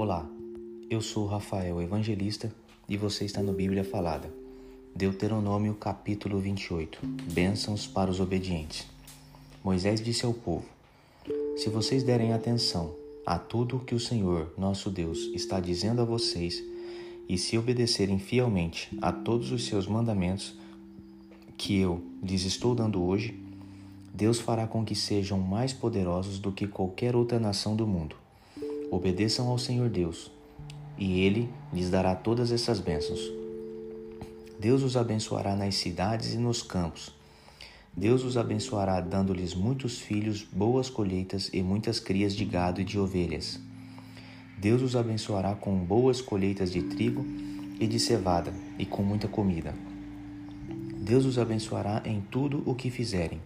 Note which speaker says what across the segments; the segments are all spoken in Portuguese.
Speaker 1: Olá, eu sou Rafael Evangelista e você está no Bíblia Falada. Deuteronômio capítulo 28 Bênçãos para os obedientes. Moisés disse ao povo: Se vocês derem atenção a tudo o que o Senhor, nosso Deus, está dizendo a vocês e se obedecerem fielmente a todos os seus mandamentos que eu lhes estou dando hoje, Deus fará com que sejam mais poderosos do que qualquer outra nação do mundo. Obedeçam ao Senhor Deus, e Ele lhes dará todas essas bênçãos. Deus os abençoará nas cidades e nos campos. Deus os abençoará dando-lhes muitos filhos, boas colheitas e muitas crias de gado e de ovelhas. Deus os abençoará com boas colheitas de trigo e de cevada e com muita comida. Deus os abençoará em tudo o que fizerem.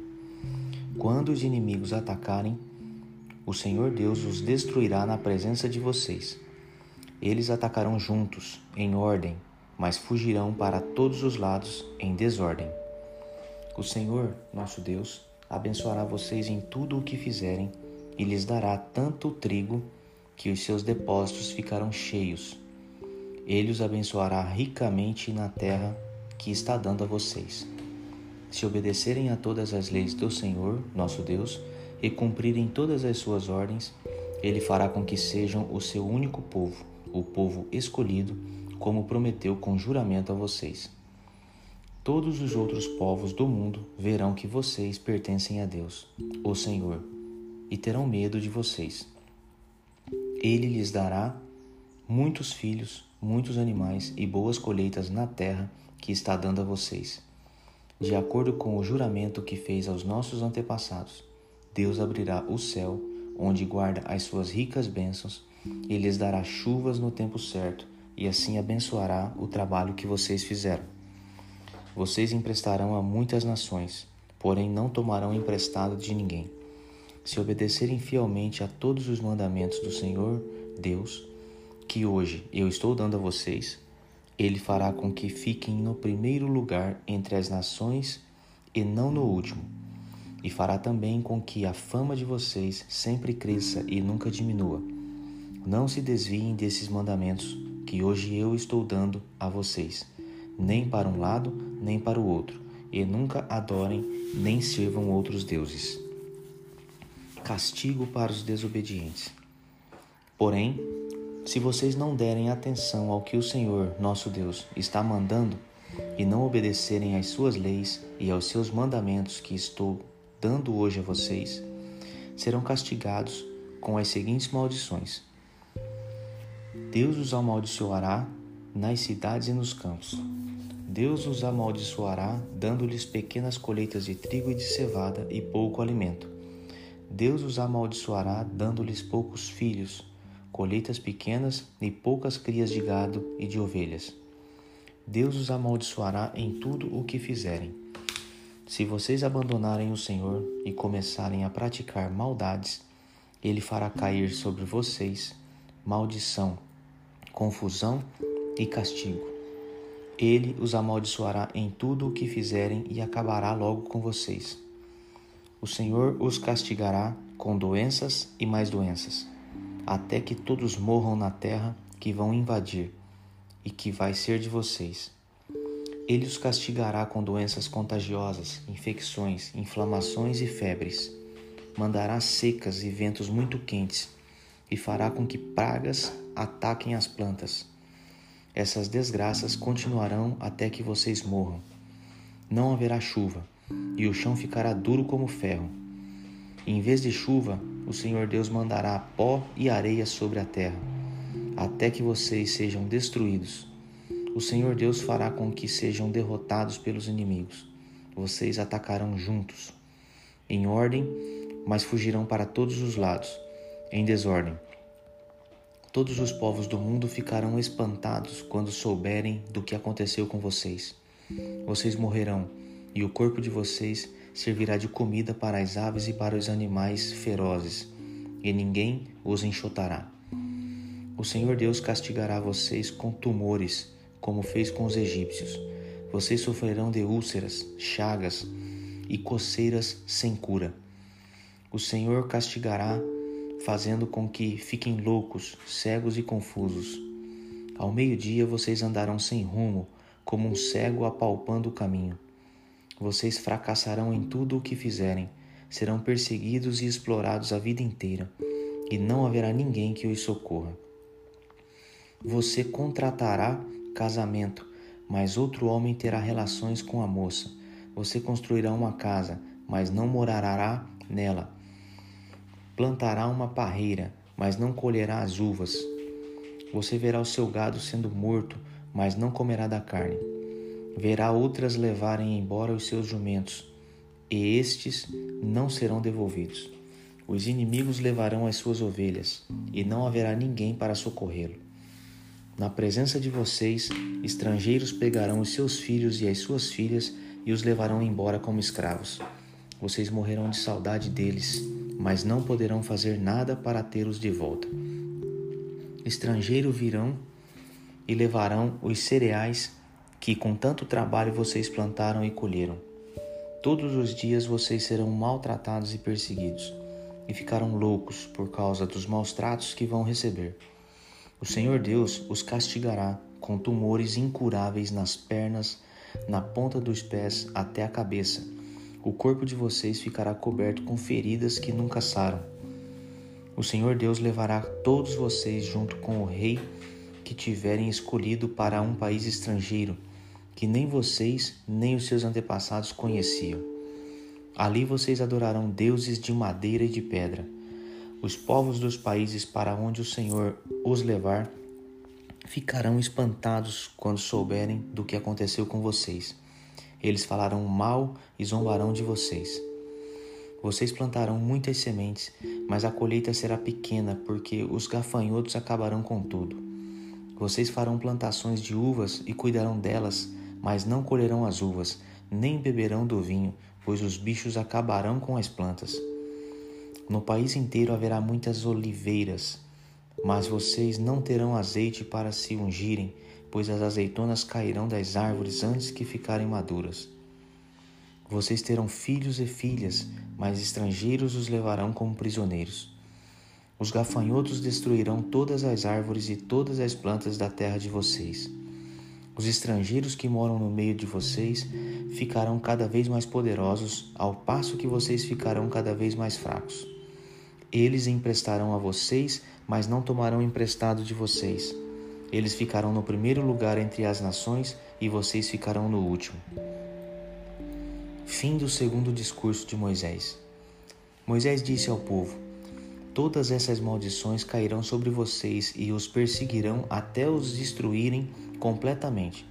Speaker 1: Quando os inimigos atacarem, o Senhor Deus os destruirá na presença de vocês. Eles atacarão juntos, em ordem, mas fugirão para todos os lados em desordem. O Senhor, nosso Deus, abençoará vocês em tudo o que fizerem e lhes dará tanto trigo que os seus depósitos ficarão cheios. Ele os abençoará ricamente na terra que está dando a vocês. Se obedecerem a todas as leis do Senhor, nosso Deus, e cumprirem todas as suas ordens, ele fará com que sejam o seu único povo, o povo escolhido, como prometeu com juramento a vocês. Todos os outros povos do mundo verão que vocês pertencem a Deus, o Senhor, e terão medo de vocês. Ele lhes dará muitos filhos, muitos animais e boas colheitas na terra que está dando a vocês. De acordo com o juramento que fez aos nossos antepassados, Deus abrirá o céu, onde guarda as suas ricas bênçãos, e lhes dará chuvas no tempo certo, e assim abençoará o trabalho que vocês fizeram. Vocês emprestarão a muitas nações, porém não tomarão emprestado de ninguém. Se obedecerem fielmente a todos os mandamentos do Senhor Deus, que hoje eu estou dando a vocês, Ele fará com que fiquem no primeiro lugar entre as nações e não no último e fará também com que a fama de vocês sempre cresça e nunca diminua. Não se desviem desses mandamentos que hoje eu estou dando a vocês, nem para um lado, nem para o outro, e nunca adorem nem sirvam outros deuses. Castigo para os desobedientes. Porém, se vocês não derem atenção ao que o Senhor, nosso Deus, está mandando, e não obedecerem às suas leis e aos seus mandamentos que estou dando hoje a vocês, serão castigados com as seguintes maldições: Deus os amaldiçoará nas cidades e nos campos. Deus os amaldiçoará, dando-lhes pequenas colheitas de trigo e de cevada e pouco alimento. Deus os amaldiçoará, dando-lhes poucos filhos, colheitas pequenas e poucas crias de gado e de ovelhas. Deus os amaldiçoará em tudo o que fizerem. Se vocês abandonarem o Senhor e começarem a praticar maldades, ele fará cair sobre vocês maldição, confusão e castigo. Ele os amaldiçoará em tudo o que fizerem e acabará logo com vocês. O Senhor os castigará com doenças e mais doenças, até que todos morram na terra que vão invadir e que vai ser de vocês ele os castigará com doenças contagiosas, infecções, inflamações e febres. Mandará secas e ventos muito quentes, e fará com que pragas ataquem as plantas. Essas desgraças continuarão até que vocês morram. Não haverá chuva, e o chão ficará duro como ferro. em vez de chuva, o Senhor Deus mandará pó e areia sobre a terra, até que vocês sejam destruídos o Senhor Deus fará com que sejam derrotados pelos inimigos. Vocês atacarão juntos, em ordem, mas fugirão para todos os lados, em desordem. Todos os povos do mundo ficarão espantados quando souberem do que aconteceu com vocês. Vocês morrerão, e o corpo de vocês servirá de comida para as aves e para os animais ferozes, e ninguém os enxotará. O Senhor Deus castigará vocês com tumores como fez com os egípcios. Vocês sofrerão de úlceras, chagas e coceiras sem cura. O Senhor castigará fazendo com que fiquem loucos, cegos e confusos. Ao meio-dia vocês andarão sem rumo, como um cego apalpando o caminho. Vocês fracassarão em tudo o que fizerem, serão perseguidos e explorados a vida inteira, e não haverá ninguém que os socorra. Você contratará casamento, mas outro homem terá relações com a moça. Você construirá uma casa, mas não morará nela. Plantará uma parreira, mas não colherá as uvas. Você verá o seu gado sendo morto, mas não comerá da carne. Verá outras levarem embora os seus jumentos, e estes não serão devolvidos. Os inimigos levarão as suas ovelhas, e não haverá ninguém para socorrê-lo. Na presença de vocês, estrangeiros pegarão os seus filhos e as suas filhas e os levarão embora como escravos. Vocês morrerão de saudade deles, mas não poderão fazer nada para tê-los de volta. Estrangeiros virão e levarão os cereais que com tanto trabalho vocês plantaram e colheram. Todos os dias vocês serão maltratados e perseguidos, e ficarão loucos por causa dos maus tratos que vão receber. O Senhor Deus os castigará com tumores incuráveis nas pernas, na ponta dos pés até a cabeça. O corpo de vocês ficará coberto com feridas que nunca saram. O Senhor Deus levará todos vocês junto com o rei que tiverem escolhido para um país estrangeiro, que nem vocês nem os seus antepassados conheciam. Ali vocês adorarão deuses de madeira e de pedra os povos dos países para onde o Senhor os levar ficarão espantados quando souberem do que aconteceu com vocês. Eles falarão mal e zombarão de vocês. Vocês plantarão muitas sementes, mas a colheita será pequena, porque os gafanhotos acabarão com tudo. Vocês farão plantações de uvas e cuidarão delas, mas não colherão as uvas, nem beberão do vinho, pois os bichos acabarão com as plantas. No país inteiro haverá muitas oliveiras, mas vocês não terão azeite para se ungirem, pois as azeitonas cairão das árvores antes que ficarem maduras. Vocês terão filhos e filhas, mas estrangeiros os levarão como prisioneiros. Os gafanhotos destruirão todas as árvores e todas as plantas da terra de vocês. Os estrangeiros que moram no meio de vocês ficarão cada vez mais poderosos, ao passo que vocês ficarão cada vez mais fracos. Eles emprestarão a vocês, mas não tomarão emprestado de vocês. Eles ficarão no primeiro lugar entre as nações e vocês ficarão no último. Fim do segundo discurso de Moisés. Moisés disse ao povo: Todas essas maldições cairão sobre vocês e os perseguirão até os destruírem completamente,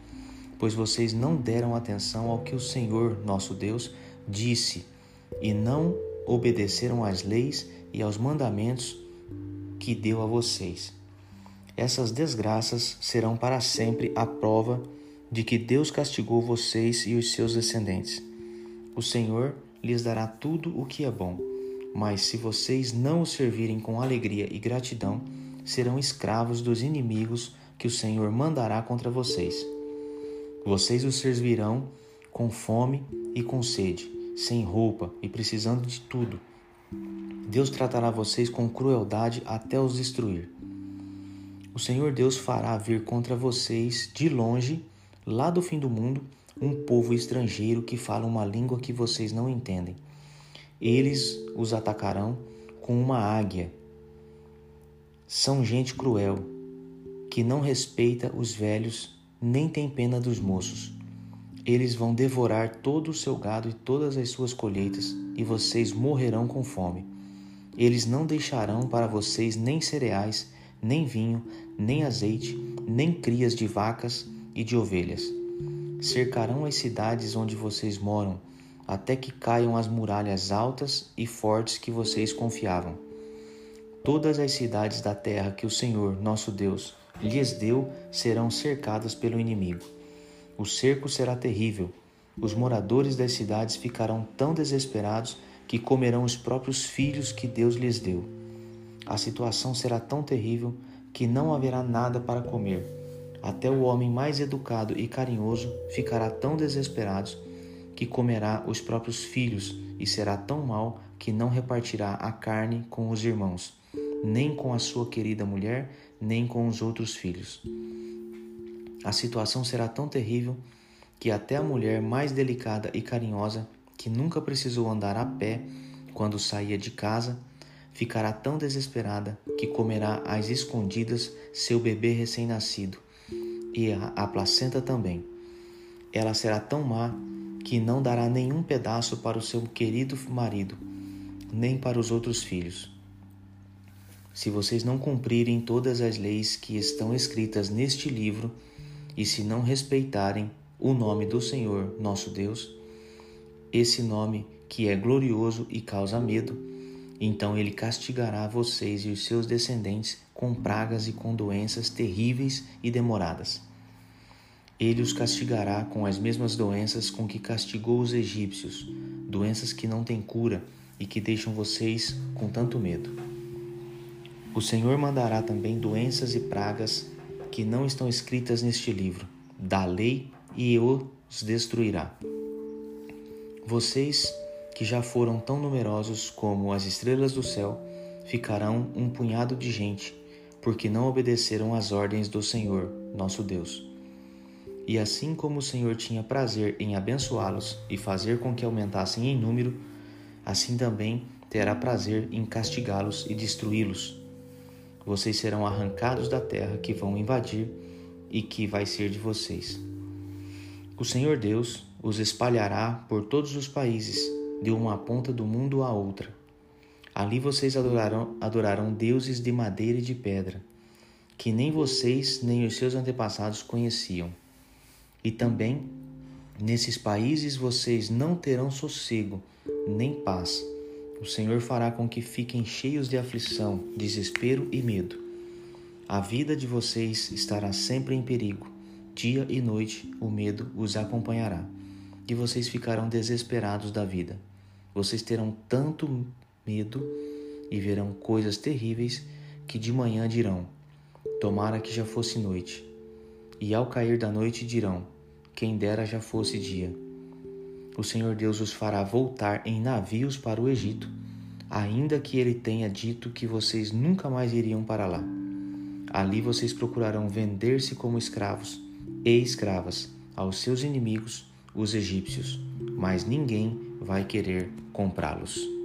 Speaker 1: pois vocês não deram atenção ao que o Senhor, nosso Deus, disse e não obedeceram às leis e aos mandamentos que deu a vocês. Essas desgraças serão para sempre a prova de que Deus castigou vocês e os seus descendentes. O Senhor lhes dará tudo o que é bom, mas se vocês não o servirem com alegria e gratidão, serão escravos dos inimigos que o Senhor mandará contra vocês. Vocês os servirão com fome e com sede, sem roupa e precisando de tudo Deus tratará vocês com crueldade até os destruir. O Senhor Deus fará vir contra vocês de longe, lá do fim do mundo, um povo estrangeiro que fala uma língua que vocês não entendem. Eles os atacarão com uma águia. São gente cruel, que não respeita os velhos nem tem pena dos moços. Eles vão devorar todo o seu gado e todas as suas colheitas, e vocês morrerão com fome. Eles não deixarão para vocês nem cereais, nem vinho, nem azeite, nem crias de vacas e de ovelhas. Cercarão as cidades onde vocês moram, até que caiam as muralhas altas e fortes que vocês confiavam. Todas as cidades da terra que o Senhor, nosso Deus, lhes deu serão cercadas pelo inimigo o cerco será terrível. Os moradores das cidades ficarão tão desesperados que comerão os próprios filhos que Deus lhes deu. A situação será tão terrível que não haverá nada para comer. Até o homem mais educado e carinhoso ficará tão desesperado que comerá os próprios filhos e será tão mal que não repartirá a carne com os irmãos. nem com a sua querida mulher, nem com os outros filhos. A situação será tão terrível que até a mulher mais delicada e carinhosa, que nunca precisou andar a pé quando saía de casa, ficará tão desesperada que comerá às escondidas seu bebê recém-nascido e a, a placenta também. Ela será tão má que não dará nenhum pedaço para o seu querido marido, nem para os outros filhos. Se vocês não cumprirem todas as leis que estão escritas neste livro, e se não respeitarem o nome do Senhor, nosso Deus, esse nome que é glorioso e causa medo, então ele castigará vocês e os seus descendentes com pragas e com doenças terríveis e demoradas. Ele os castigará com as mesmas doenças com que castigou os egípcios, doenças que não têm cura e que deixam vocês com tanto medo. O Senhor mandará também doenças e pragas que não estão escritas neste livro, da lei, e os destruirá. Vocês que já foram tão numerosos como as estrelas do céu, ficarão um punhado de gente, porque não obedeceram às ordens do Senhor, nosso Deus. E assim como o Senhor tinha prazer em abençoá-los e fazer com que aumentassem em número, assim também terá prazer em castigá-los e destruí-los. Vocês serão arrancados da terra que vão invadir e que vai ser de vocês. O Senhor Deus os espalhará por todos os países de uma ponta do mundo à outra. Ali vocês adorarão, adorarão deuses de madeira e de pedra, que nem vocês nem os seus antepassados conheciam. E também, nesses países vocês não terão sossego, nem paz. O Senhor fará com que fiquem cheios de aflição, desespero e medo. A vida de vocês estará sempre em perigo. Dia e noite o medo os acompanhará, e vocês ficarão desesperados da vida. Vocês terão tanto medo e verão coisas terríveis que de manhã dirão: Tomara que já fosse noite. E ao cair da noite dirão: Quem dera já fosse dia. O Senhor Deus os fará voltar em navios para o Egito, ainda que ele tenha dito que vocês nunca mais iriam para lá. Ali vocês procurarão vender-se como escravos e escravas aos seus inimigos, os egípcios, mas ninguém vai querer comprá-los.